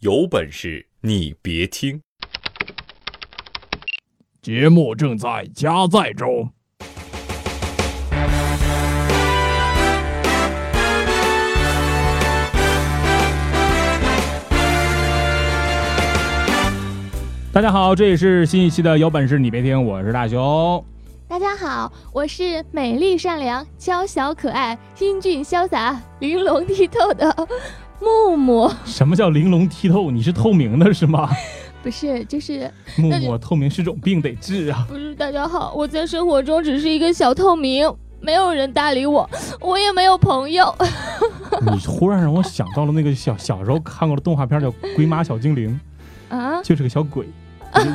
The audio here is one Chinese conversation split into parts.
有本事你别听！节目正在加载中。大家好，这里是新一期的《有本事你别听》，我是大熊。大家好，我是美丽善良、娇小可爱、英俊潇洒、玲珑剔透的木木。什么叫玲珑剔透？你是透明的是吗？不是，就是木木，透明是种病，得治啊。不是，大家好，我在生活中只是一个小透明，没有人搭理我，我也没有朋友。你忽然让我想到了那个小小时候看过的动画片，叫《鬼马小精灵》啊，就是个小鬼。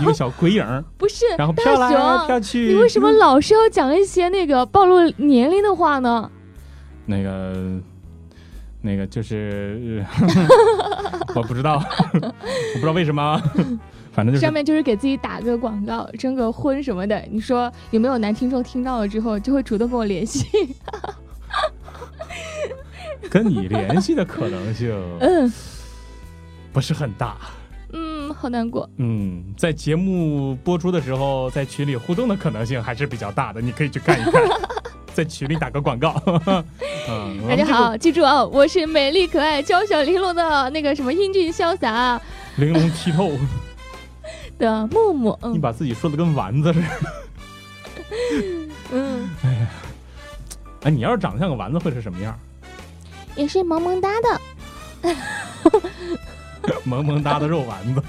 一个小鬼影不是，然后飘来飘去。你为什么老是要讲一些那个暴露年龄的话呢？那个，那个就是，我不知道，我不知道为什么，反正就是上面就是给自己打个广告，征个婚什么的。你说有没有男听众听到了之后就会主动跟我联系？跟你联系的可能性，嗯，不是很大。嗯，好难过。嗯，在节目播出的时候，在群里互动的可能性还是比较大的，你可以去看一看，在群里打个广告。嗯，大家好，记住啊，我是美丽可爱、娇小玲珑的那个什么英俊潇洒、玲珑剔透 的木木。你把自己说的跟丸子似的。嗯，哎呀，哎，你要是长得像个丸子，会是什么样？也是萌萌哒的。萌萌哒的肉丸子，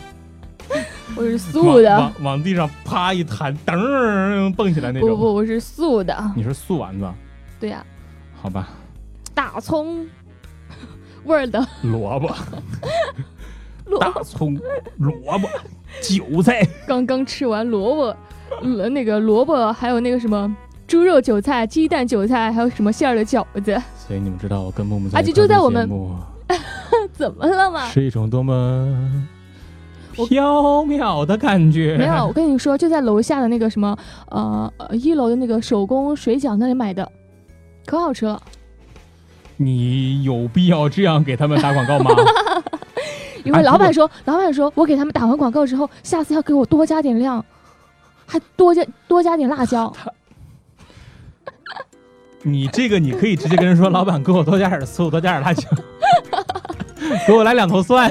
我是素的，往往地上啪一弹，噔蹦起来那种。不不，我是素的。你是素丸子？对呀。好吧。大葱味儿的萝卜，大葱萝卜韭菜。刚刚吃完萝卜，呃，那个萝卜还有那个什么猪肉韭菜、鸡蛋韭菜，还有什么馅儿的饺子。所以你们知道我跟木木在就在我们。怎么了嘛？是一种多么飘渺的感觉。没有，我跟你说，就在楼下的那个什么，呃，一楼的那个手工水饺那里买的，可好吃了。你有必要这样给他们打广告吗？因为老板说，老板说我给他们打完广告之后，下次要给我多加点量，还多加多加点辣椒。你这个你可以直接跟人说，老板给我多加点醋，多加点辣椒，给我来两头蒜。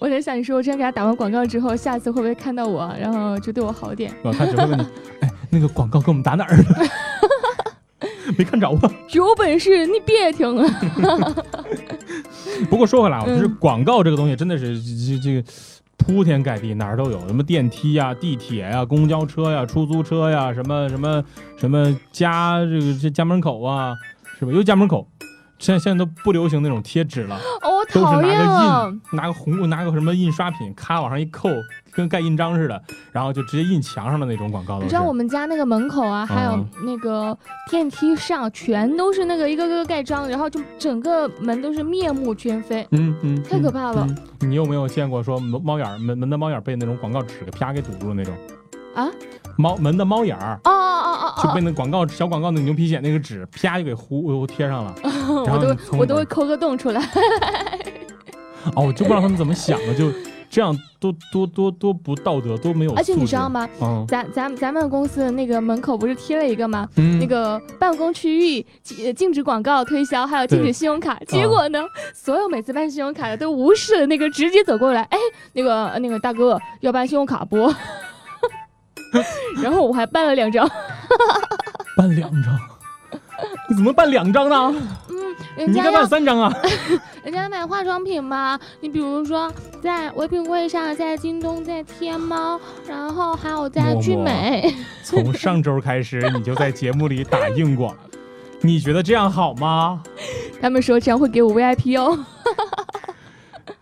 我在想，你说我这样给他打完广告之后，下次会不会看到我，然后就对我好点？他只会问你，哎，那个广告给我们打哪儿？没看着啊？有本事你别听啊！不过说回来我，就是广告这个东西真的是这这个。铺天盖地，哪儿都有，什么电梯呀、地铁呀、公交车呀、出租车呀，什么什么什么家这个这家门口啊，是吧？又家门口，现在现在都不流行那种贴纸了，哦，都是拿个印，拿个红，拿个什么印刷品，咔往上一扣。跟盖印章似的，然后就直接印墙上的那种广告。你知道我们家那个门口啊，还有那个电梯上，全都是那个一个个盖章，然后就整个门都是面目全非。嗯嗯，太可怕了。你有没有见过说猫眼门门的猫眼被那种广告纸给啪给堵住了那种？啊？猫门的猫眼儿？哦哦哦哦，就被那广告小广告那牛皮癣那个纸啪就给糊贴上了。我都我都会抠个洞出来。哦，我就不知道他们怎么想的，就。这样多多多多不道德，都没有。而且你知道吗？嗯，咱咱咱们公司的那个门口不是贴了一个吗？嗯，那个办公区域禁禁止广告推销，还有禁止信用卡。结果呢，所有每次办信用卡的都无视了那个，直接走过来，哎，那个那个大哥要办信用卡不？然后我还办了两张。办两张？你怎么办两张呢？人家要三张啊！人家买化妆品嘛，你比如说在唯品会上，在京东，在天猫，然后还有在聚美。从上周开始，你就在节目里打硬广，你觉得这样好吗？他们说这样会给我 VIP 哦，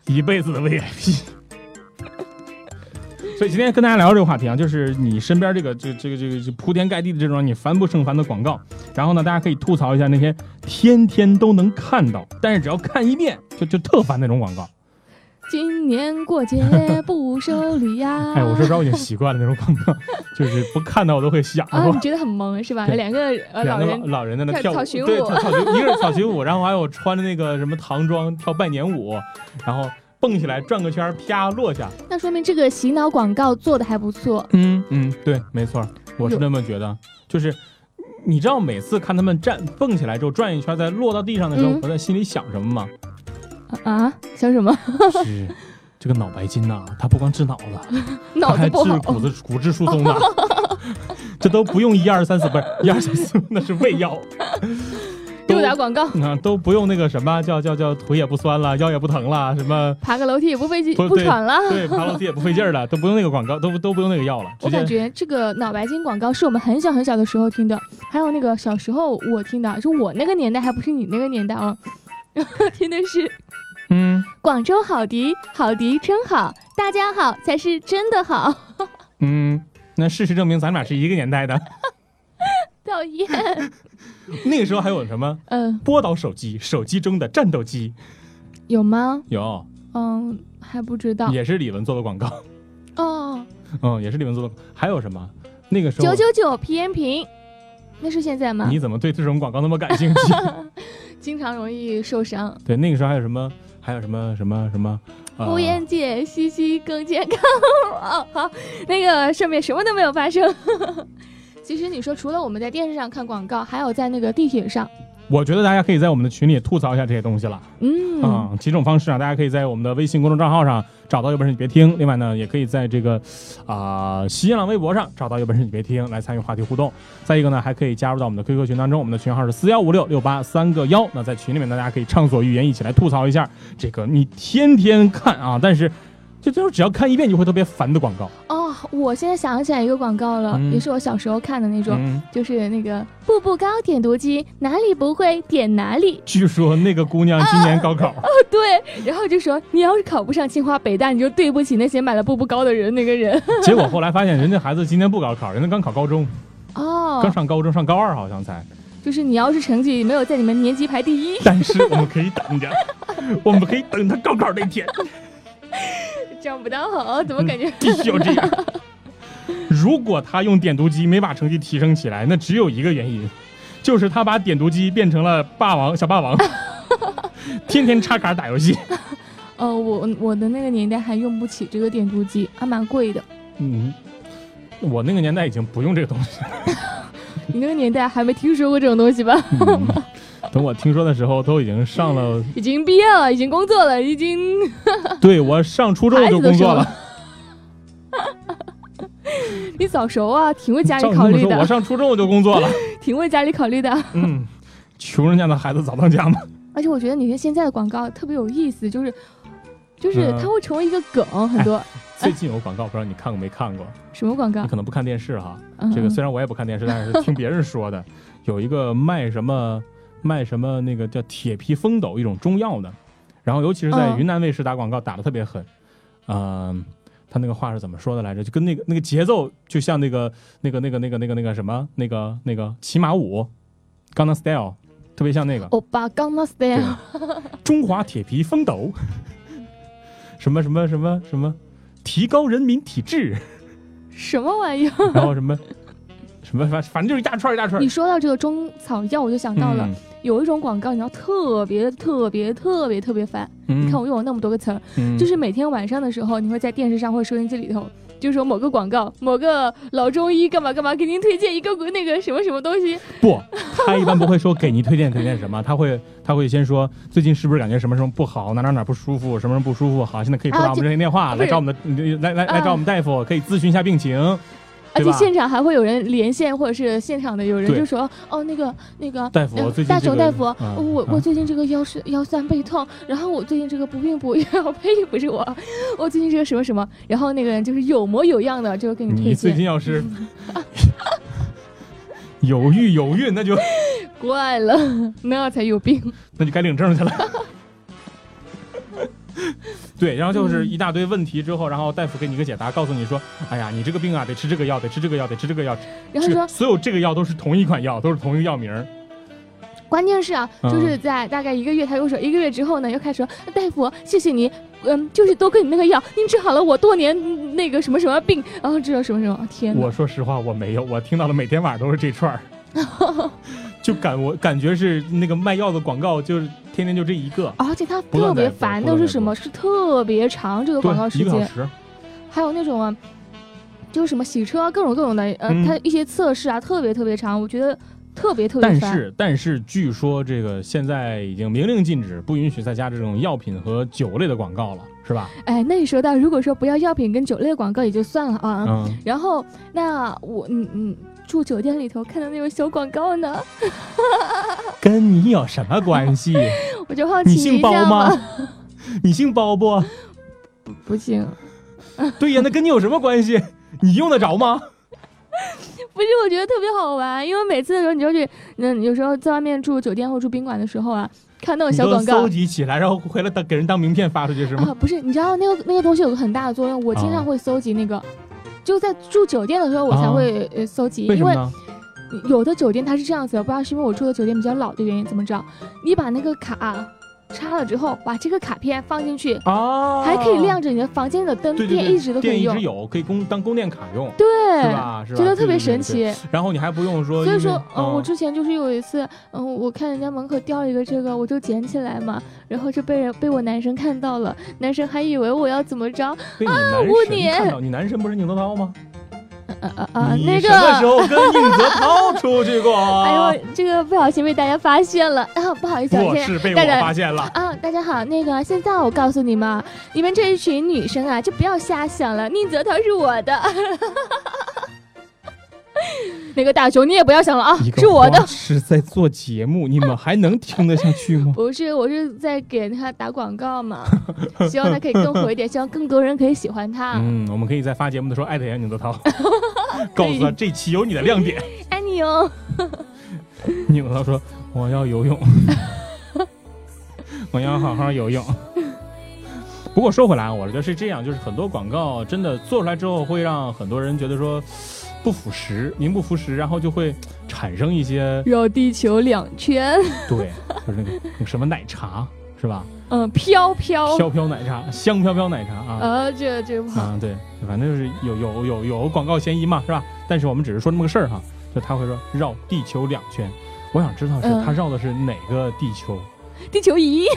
一辈子的 VIP。所以今天跟大家聊这个话题啊，就是你身边这个这这个这个铺天盖地的这种你烦不胜烦的广告，然后呢，大家可以吐槽一下那些天天都能看到，但是只要看一遍就就特烦那种广告。今年过节不收礼呀！哎，我说实话，我已经习惯了那种广告，就是不看到我都会想。啊，你觉得很萌是吧？两个两个老人在那跳舞，对，跳草裙，一个是草裙舞，然后还有穿着那个什么唐装跳拜年舞，然后。蹦起来转个圈，啪落下。那说明这个洗脑广告做的还不错。嗯嗯，对，没错，我是那么觉得。就是你知道每次看他们站蹦起来之后转一圈，再落到地上的时候，我在心里想什么吗？啊？想什么？是这个脑白金呐，它不光治脑子，脑子不好，治骨子骨质疏松的。这都不用一二三四，不是一二三四，那是胃药。都打广告 啊，都不用那个什么叫叫叫腿也不酸了，腰也不疼了，什么爬个楼梯也不费劲不喘了，对，爬楼梯也不费劲了，都不用那个广告，都都不用那个药了。我感觉这个脑白金广告是我们很小很小的时候听的，还有那个小时候我听的，就我那个年代还不是你那个年代啊，听的是，嗯，广州好迪，好迪真好，大家好才是真的好。嗯，那事实证明咱俩是一个年代的。讨厌。那个时候还有什么？嗯，波导手机，手机中的战斗机，有吗？有。嗯，还不知道。也是李玟做的广告。哦。嗯，也是李玟做的。还有什么？那个时候九九九皮炎平，那是现在吗？你怎么对这种广告那么感兴趣？经常容易受伤。对，那个时候还有什么？还有什么什么什么？敷衍姐，西西更健康。哦，好，那个上面什么都没有发生。其实你说，除了我们在电视上看广告，还有在那个地铁上，我觉得大家可以在我们的群里吐槽一下这些东西了。嗯，啊，几种方式啊，大家可以在我们的微信公众账号上找到有本事你别听，另外呢，也可以在这个啊新浪微博上找到有本事你别听来参与话题互动。再一个呢，还可以加入到我们的 QQ 群当中，我们的群号是四幺五六六八三个幺。那在群里面，大家可以畅所欲言，一起来吐槽一下这个你天天看啊，但是。就就是只要看一遍就会特别烦的广告哦！我现在想起来一个广告了，也是我小时候看的那种，就是那个步步高点读机，哪里不会点哪里。据说那个姑娘今年高考 哦，对，然后就说你要是考不上清华北大，你就对不起那些买了步步高的人那个人。结果后来发现人家孩子今年不高考，人家刚考高中哦，刚上高中，上高二好像才。就是你要是成绩没有在你们年级排第一，但是我们可以等着，我们可以等他高考那天。这样不大好，怎么感觉 必须要这样？如果他用点读机没把成绩提升起来，那只有一个原因，就是他把点读机变成了霸王小霸王，天天插卡打游戏。呃，我我的那个年代还用不起这个点读机，还蛮贵的。嗯，我那个年代已经不用这个东西。你那个年代还没听说过这种东西吧？等我听说的时候，都已经上了，已经毕业了，已经工作了，已经。对我上初中就工作了。你早熟啊，挺为家里考虑的。我上初中我就工作了，挺为家里考虑的。嗯，穷人家的孩子早当家嘛。而且我觉得你看现在的广告特别有意思，就是就是它会成为一个梗，很多。最近有广告，不知道你看过没看过？什么广告？你可能不看电视哈。这个虽然我也不看电视，但是听别人说的，有一个卖什么。卖什么那个叫铁皮风斗一种中药的，然后尤其是在云南卫视打广告打的特别狠，嗯，他那个话是怎么说的来着？就跟那个那个节奏就像那个那个那个那个那个那个什么那个那个骑马舞，刚 a style，特别像那个。欧巴刚 a style，中华铁皮风斗，什么什么什么什么，提高人民体质，什么玩意儿？然后什么？什么反反正就是一大串一大串。你说到这个中草药，我就想到了有一种广告，你知道特别特别特别特别烦。你看我用了那么多个词儿，就是每天晚上的时候，你会在电视上或者收音机里头，就说某个广告，某个老中医干嘛干嘛，给您推荐一个那个什么什么东西。不，他一般不会说给您推荐推荐什么，他会他会先说最近是不是感觉什么什么不好，哪哪哪不舒服，什么什么不舒服，好，现在可以拨打我们热线电话来找我们的来来来找我们大夫，可以咨询一下病情。而且现场还会有人连线，或者是现场的有人就说：“哦，那个那个大夫，大熊大夫，我我最近这个腰是腰酸背痛，然后我最近这个不孕不育，我呸，不是我，我最近这个什么什么，然后那个人就是有模有样的就给你推荐。你最近要是 有孕有孕，那就怪了，那才有病，那就该领证去了。对，然后就是一大堆问题之后，然后大夫给你一个解答，告诉你说：“哎呀，你这个病啊，得吃这个药，得吃这个药，得吃这个药。”然后说所有这个药都是同一款药，都是同一个药名。关键是啊，就是在大概一个月，他又说一个月之后呢，又开始说：“大夫，谢谢你，嗯，就是多跟你那个药，您治好了我多年那个什么什么病，然后治了什么什么。”天，我说实话，我没有，我听到了每天晚上都是这串儿。就感我感觉是那个卖药的广告，就是天天就这一个，而且它特别烦的是什么？是特别长这个广告时间，还有那种啊，就是什么洗车各种各种的，呃，它一些测试啊，特别特别长，我觉得特别特别烦。但是但是据说这个现在已经明令禁止，不允许再加这种药品和酒类的广告了，是吧？哎，那你说到如果说不要药品跟酒类广告也就算了啊，嗯，然后那我嗯嗯。住酒店里头看到那种小广告呢，跟你有什么关系？我就好奇你姓包吗？你姓包不？不姓。对呀，那跟你有什么关系？你用得着吗？不是，我觉得特别好玩，因为每次的时候，你就去，嗯，有时候在外面住酒店或住宾馆的时候啊，看那种小广告，搜集起来，然后回来当给人当名片发出去是吗？不是，你知道那个那个东西有个很大的作用，我经常会搜集那个。就在住酒店的时候，我才会呃搜集，因为有的酒店它是这样子的，不知道是因为我住的酒店比较老的原因，怎么着？你把那个卡。插了之后，把这个卡片放进去，哦，还可以亮着你的房间的灯，电一直都可以用，电一直有，可以供当供电卡用，对，是吧？觉得特别神奇。然后你还不用说，所以说，嗯，我之前就是有一次，嗯，我看人家门口掉了一个这个，我就捡起来嘛，然后就被人被我男生看到了，男生还以为我要怎么着啊？我你看到你男神不是宁泽涛吗？啊啊啊！那个什么时候跟宁泽涛出去过？哎呦，这个不小心被大家发现了啊！不好意思，我是被我发现了啊！大家好，那个现在我告诉你们，你们这一群女生啊，就不要瞎想了，宁泽涛是我的。那个大熊，你也不要想了啊，是我的。是在做节目，你们还能听得下去吗？不是，我是在给他打广告嘛，希望他可以更火一点，希望更多人可以喜欢他。嗯，我们可以在发节目的时候艾特一下宁泽涛，告诉他这期有你的亮点。爱你哦。宁泽涛说：“我要游泳，我要好好游泳。”不过说回来，我觉得是这样，就是很多广告真的做出来之后，会让很多人觉得说。不腐蚀，名不符实，然后就会产生一些绕地球两圈。对，就是那个那什么奶茶，是吧？嗯，飘飘飘飘奶茶，香飘飘奶茶啊。呃，这这不好。啊，对，反正就是有有有有广告嫌疑嘛，是吧？但是我们只是说这么个事儿哈，就他会说绕地球两圈，我想知道是他绕的是哪个地球？地球仪。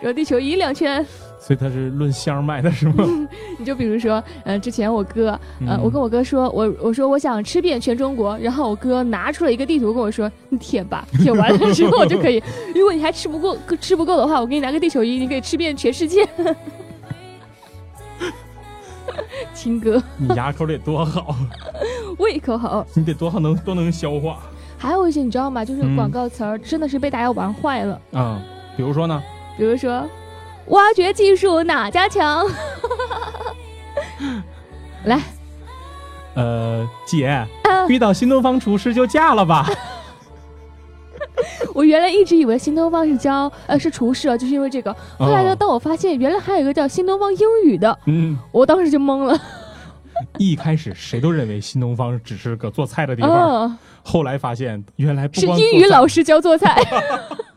绕地球仪两圈。所以他是论箱卖的是吗？你就比如说，呃，之前我哥，呃，我跟我哥说，我我说我想吃遍全中国，然后我哥拿出了一个地图跟我说，你舔吧，舔完了之后就可以。如果你还吃不够，吃不够的话，我给你拿个地球仪，你可以吃遍全世界。亲哥，你牙口得多好，胃口好，你得多好能多能消化。还有一些你知道吗？就是广告词儿真的是被大家玩坏了。嗯，比如说呢？比如说。挖掘技术哪家强？来，呃，姐，遇到新东方厨师就嫁了吧。我原来一直以为新东方是教呃是厨师啊，就是因为这个。后来呢，当我发现原来还有一个叫新东方英语的，嗯，我当时就懵了。一开始谁都认为新东方只是个做菜的地方，后来发现原来是英语老师教做菜，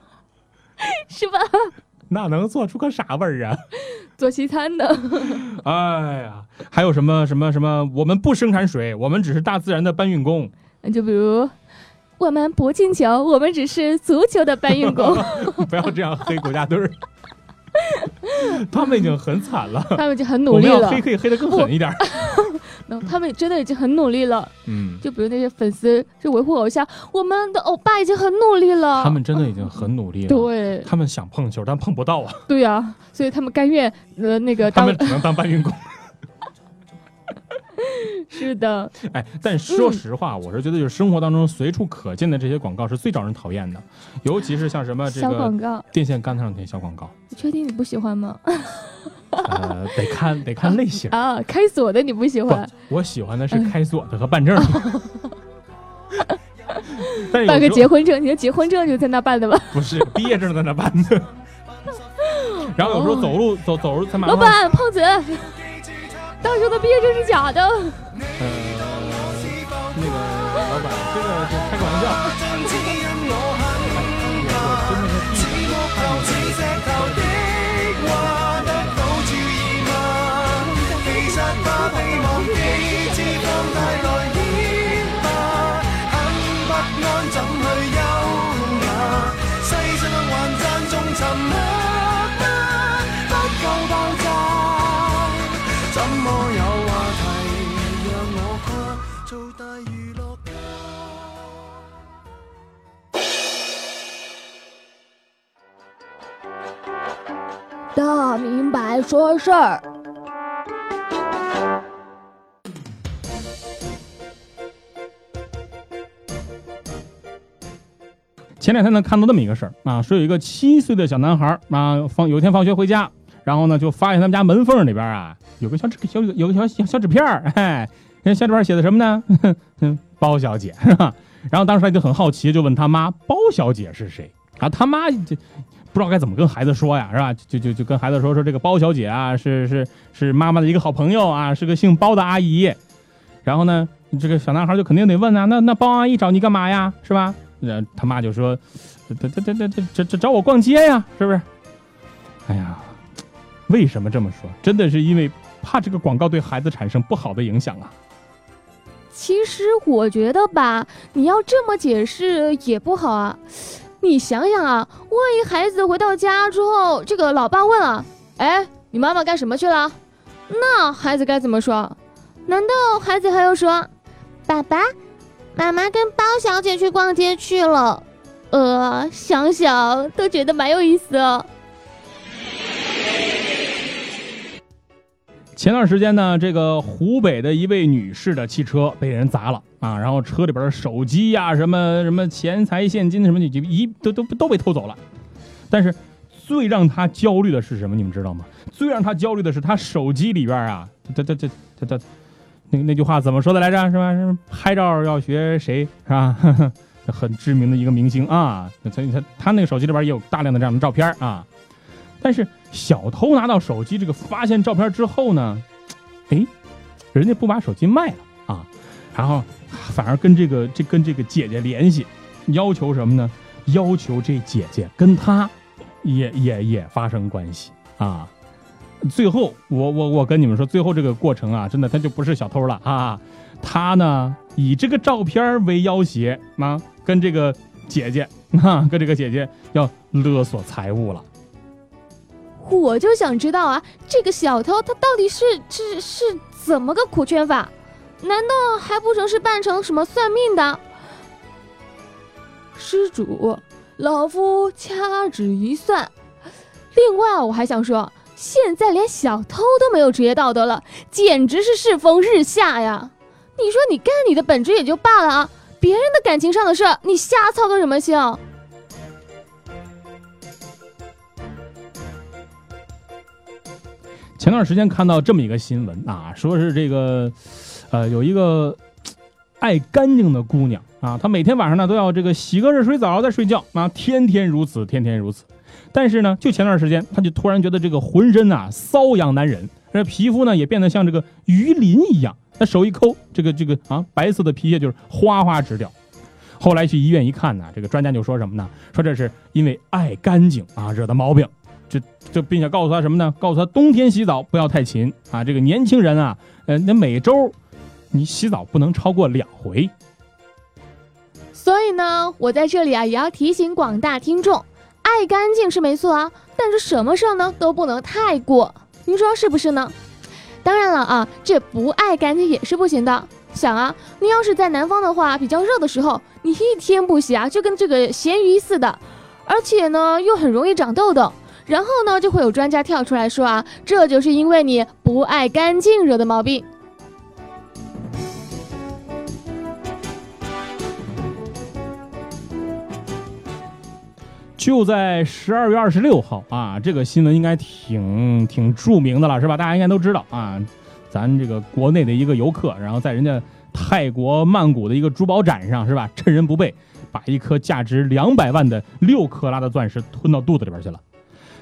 是吧？那能做出个啥味儿啊？做西餐的。哎呀，还有什么什么什么？我们不生产水，我们只是大自然的搬运工。就比如，我们不进球，我们只是足球的搬运工。不要这样黑国家队儿。他们已经很惨了，他们已经很努力了。我们要黑可以黑的更狠一点。那他们真的已经很努力了。嗯，就比如那些粉丝，就维护偶像，我们的欧巴已经很努力了。他们真的已经很努力了。对，他们想碰球，但碰不到啊。对呀，所以他们甘愿呃那个，他们只能当搬运工。是的，哎，但说实话，我是觉得就是生活当中随处可见的这些广告是最招人讨厌的，尤其是像什么这个电线杆子上贴小广告。你确定你不喜欢吗？呃，得看得看类型啊，开锁的你不喜欢？我喜欢的是开锁的和办证。办个结婚证，你的结婚证就在那办的吧？不是，毕业证在那办的。然后有时候走路走走路才买。老板，胖子。到时的毕业证是假的。呃，那个老板，这个是开个玩笑。说事儿。前两天呢，看到这么一个事儿啊，说有一个七岁的小男孩啊，放有一天放学回家，然后呢就发现他们家门缝里边啊有个小纸小有个小小小纸片儿，哎，那小纸片写的什么呢？包小姐是吧？然后当时他就很好奇，就问他妈包小姐是谁啊？他妈就不知道该怎么跟孩子说呀，是吧？就就就跟孩子说说这个包小姐啊，是是是妈妈的一个好朋友啊，是个姓包的阿姨。然后呢，这个小男孩就肯定得问啊，那那包阿姨找你干嘛呀？是吧？那，他妈就说：“这这这这这这这找我逛街呀，是不是？”哎呀，为什么这么说？真的是因为怕这个广告对孩子产生不好的影响啊。其实我觉得吧，你要这么解释也不好啊。你想想啊，万一孩子回到家之后，这个老爸问啊：“哎，你妈妈干什么去了？”那孩子该怎么说？难道孩子还要说：“爸爸？”妈妈跟包小姐去逛街去了，呃，想想都觉得蛮有意思哦。前段时间呢，这个湖北的一位女士的汽车被人砸了啊，然后车里边的手机呀、什么什么钱财、现金什么就，一都都都被偷走了。但是最让她焦虑的是什么？你们知道吗？最让她焦虑的是她手机里边啊，她她她她她。那那句话怎么说的来着？是吧？是拍照要学谁？是吧？很知名的一个明星啊。他他他那个手机里边也有大量的这样的照片啊。但是小偷拿到手机这个发现照片之后呢，哎，人家不把手机卖了啊，然后反而跟这个这跟这个姐姐联系，要求什么呢？要求这姐姐跟他也也也发生关系啊。最后，我我我跟你们说，最后这个过程啊，真的他就不是小偷了啊，他呢以这个照片为要挟啊，跟这个姐姐啊，跟这个姐姐要勒索财物了。我就想知道啊，这个小偷他到底是是是怎么个苦劝法？难道还不成是扮成什么算命的？施主，老夫掐指一算。另外，我还想说。现在连小偷都没有职业道德了，简直是世风日下呀！你说你干你的本职也就罢了啊，别人的感情上的事，你瞎操个什么心？前段时间看到这么一个新闻啊，说是这个，呃，有一个爱干净的姑娘啊，她每天晚上呢都要这个洗个热水澡再睡觉啊，天天如此，天天如此。但是呢，就前段时间，他就突然觉得这个浑身呐瘙痒难忍，这皮肤呢也变得像这个鱼鳞一样。他手一抠，这个这个啊白色的皮屑就是哗哗直掉。后来去医院一看呢，这个专家就说什么呢？说这是因为爱干净啊惹的毛病。这这并且告诉他什么呢？告诉他冬天洗澡不要太勤啊。这个年轻人啊，呃，那每周你洗澡不能超过两回。所以呢，我在这里啊也要提醒广大听众。爱干净是没错啊，但是什么事儿呢都不能太过，您说是不是呢？当然了啊，这不爱干净也是不行的。想啊，你要是在南方的话，比较热的时候，你一天不洗啊，就跟这个咸鱼似的，而且呢又很容易长痘痘。然后呢，就会有专家跳出来说啊，这就是因为你不爱干净惹的毛病。就在十二月二十六号啊，这个新闻应该挺挺著名的了，是吧？大家应该都知道啊，咱这个国内的一个游客，然后在人家泰国曼谷的一个珠宝展上，是吧？趁人不备，把一颗价值两百万的六克拉的钻石吞到肚子里边去了。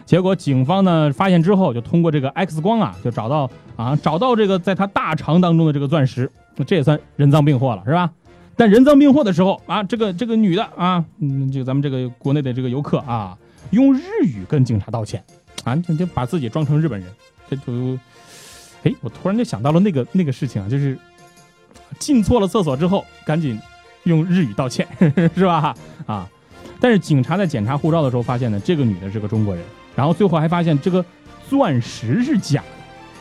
结果警方呢发现之后，就通过这个 X 光啊，就找到啊，找到这个在他大肠当中的这个钻石，那这也算人赃并获了，是吧？但人赃并获的时候啊，这个这个女的啊，嗯，就咱们这个国内的这个游客啊，用日语跟警察道歉，啊，就就把自己装成日本人，这就，哎，我突然就想到了那个那个事情啊，就是进错了厕所之后，赶紧用日语道歉，是吧？啊，但是警察在检查护照的时候发现呢，这个女的是个中国人，然后最后还发现这个钻石是假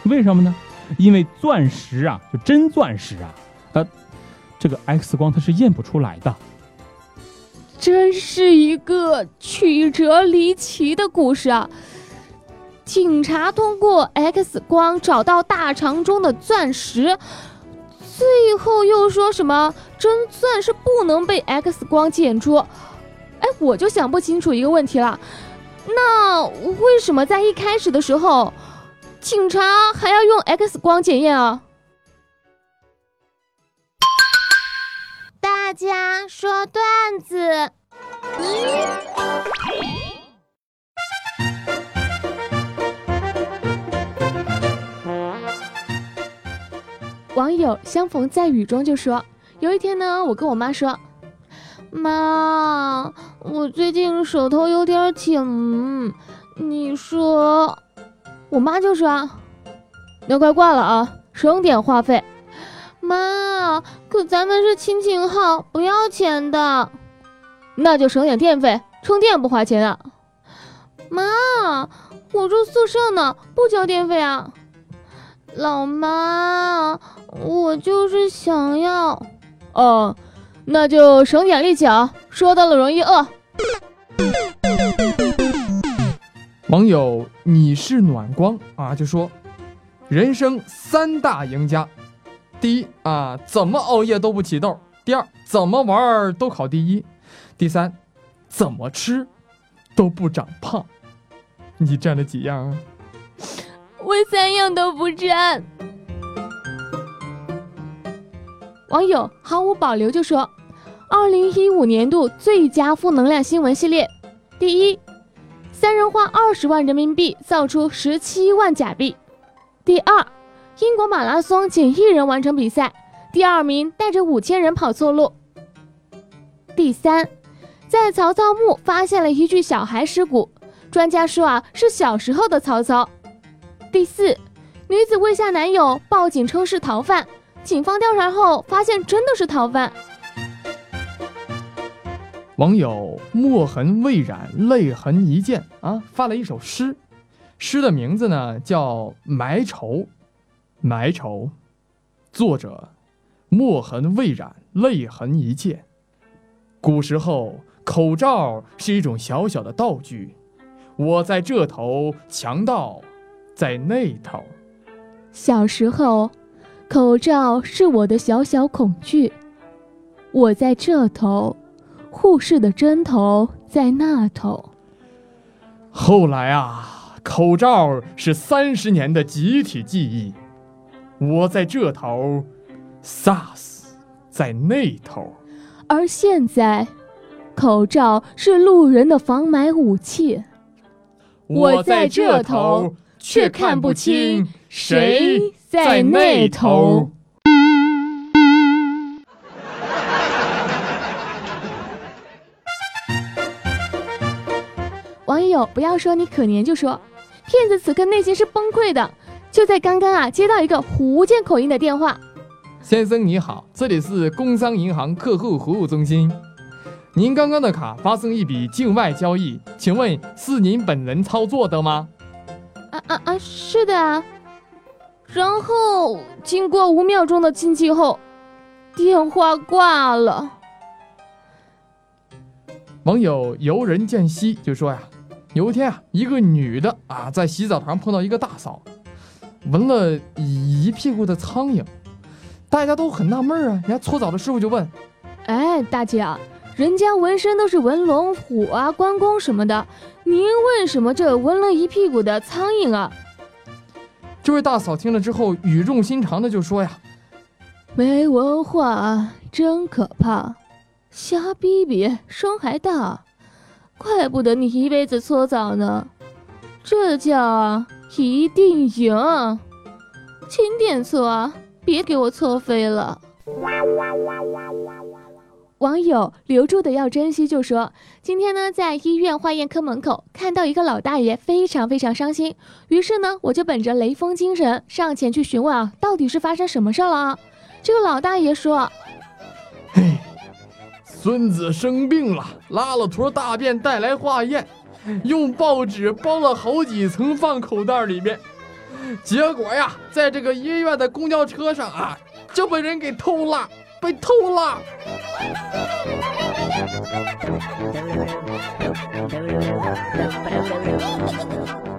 的，为什么呢？因为钻石啊，就真钻石啊，呃。这个 X 光它是验不出来的，真是一个曲折离奇的故事啊！警察通过 X 光找到大肠中的钻石，最后又说什么真钻是不能被 X 光检出。哎，我就想不清楚一个问题了，那为什么在一开始的时候，警察还要用 X 光检验啊？大家说段子。网友相逢在雨中就说：“有一天呢，我跟我妈说，妈，我最近手头有点紧，你说？”我妈就是啊：“那快挂了啊，省点话费。”妈，可咱们是亲情号，不要钱的，那就省点电费，充电不花钱啊。妈，我住宿舍呢，不交电费啊。老妈，我就是想要，哦，那就省点力气啊，说到了容易饿。网友你是暖光啊，就说人生三大赢家，第一啊，怎么熬夜都不起痘；第二，怎么玩都考第一；第三，怎么吃都不长胖。你占了几样啊？我三样都不占。网友毫无保留就说：“二零一五年度最佳负能量新闻系列，第一，三人花二十万人民币造出十七万假币；第二，英国马拉松仅一人完成比赛，第二名带着五千人跑错路；第三，在曹操墓发现了一具小孩尸骨，专家说啊是小时候的曹操。”第四，女子未下男友，报警称是逃犯，警方调查后发现真的是逃犯。网友墨痕未染，泪痕一见啊，发了一首诗，诗的名字呢叫《埋愁》，埋愁，作者墨痕未染，泪痕一见。古时候，口罩是一种小小的道具，我在这头，强盗。在那头，小时候，口罩是我的小小恐惧。我在这头，护士的针头在那头。后来啊，口罩是三十年的集体记忆。我在这头，SARS 在那头。而现在，口罩是路人的防霾武器。我在这头。却看不清谁在那头。网友不要说你可怜，就说骗子此刻内心是崩溃的。就在刚刚啊，接到一个福建口音的电话。先生你好，这里是工商银行客户服务中心。您刚刚的卡发生一笔境外交易，请问是您本人操作的吗？啊啊啊！是的啊。然后经过五秒钟的静寂后，电话挂了。网友游人见溪就说呀：“有一天啊，一个女的啊在洗澡堂碰到一个大嫂，闻了一屁股的苍蝇，大家都很纳闷啊。人家搓澡的师傅就问：‘哎，大姐啊。’”人家纹身都是纹龙虎啊、关公什么的，您为什么这纹了一屁股的苍蝇啊？这位大嫂听了之后，语重心长的就说呀：“没文化真可怕，瞎逼逼声还大，怪不得你一辈子搓澡呢，这叫啊一定赢，轻点搓，别给我搓飞了。”网友留住的要珍惜，就说今天呢，在医院化验科门口看到一个老大爷，非常非常伤心。于是呢，我就本着雷锋精神上前去询问啊，到底是发生什么事了？这个老大爷说：“嘿，孙子生病了，拉了坨大便带来化验，用报纸包了好几层放口袋里面，结果呀，在这个医院的公交车上啊，就被人给偷了。”被偷了。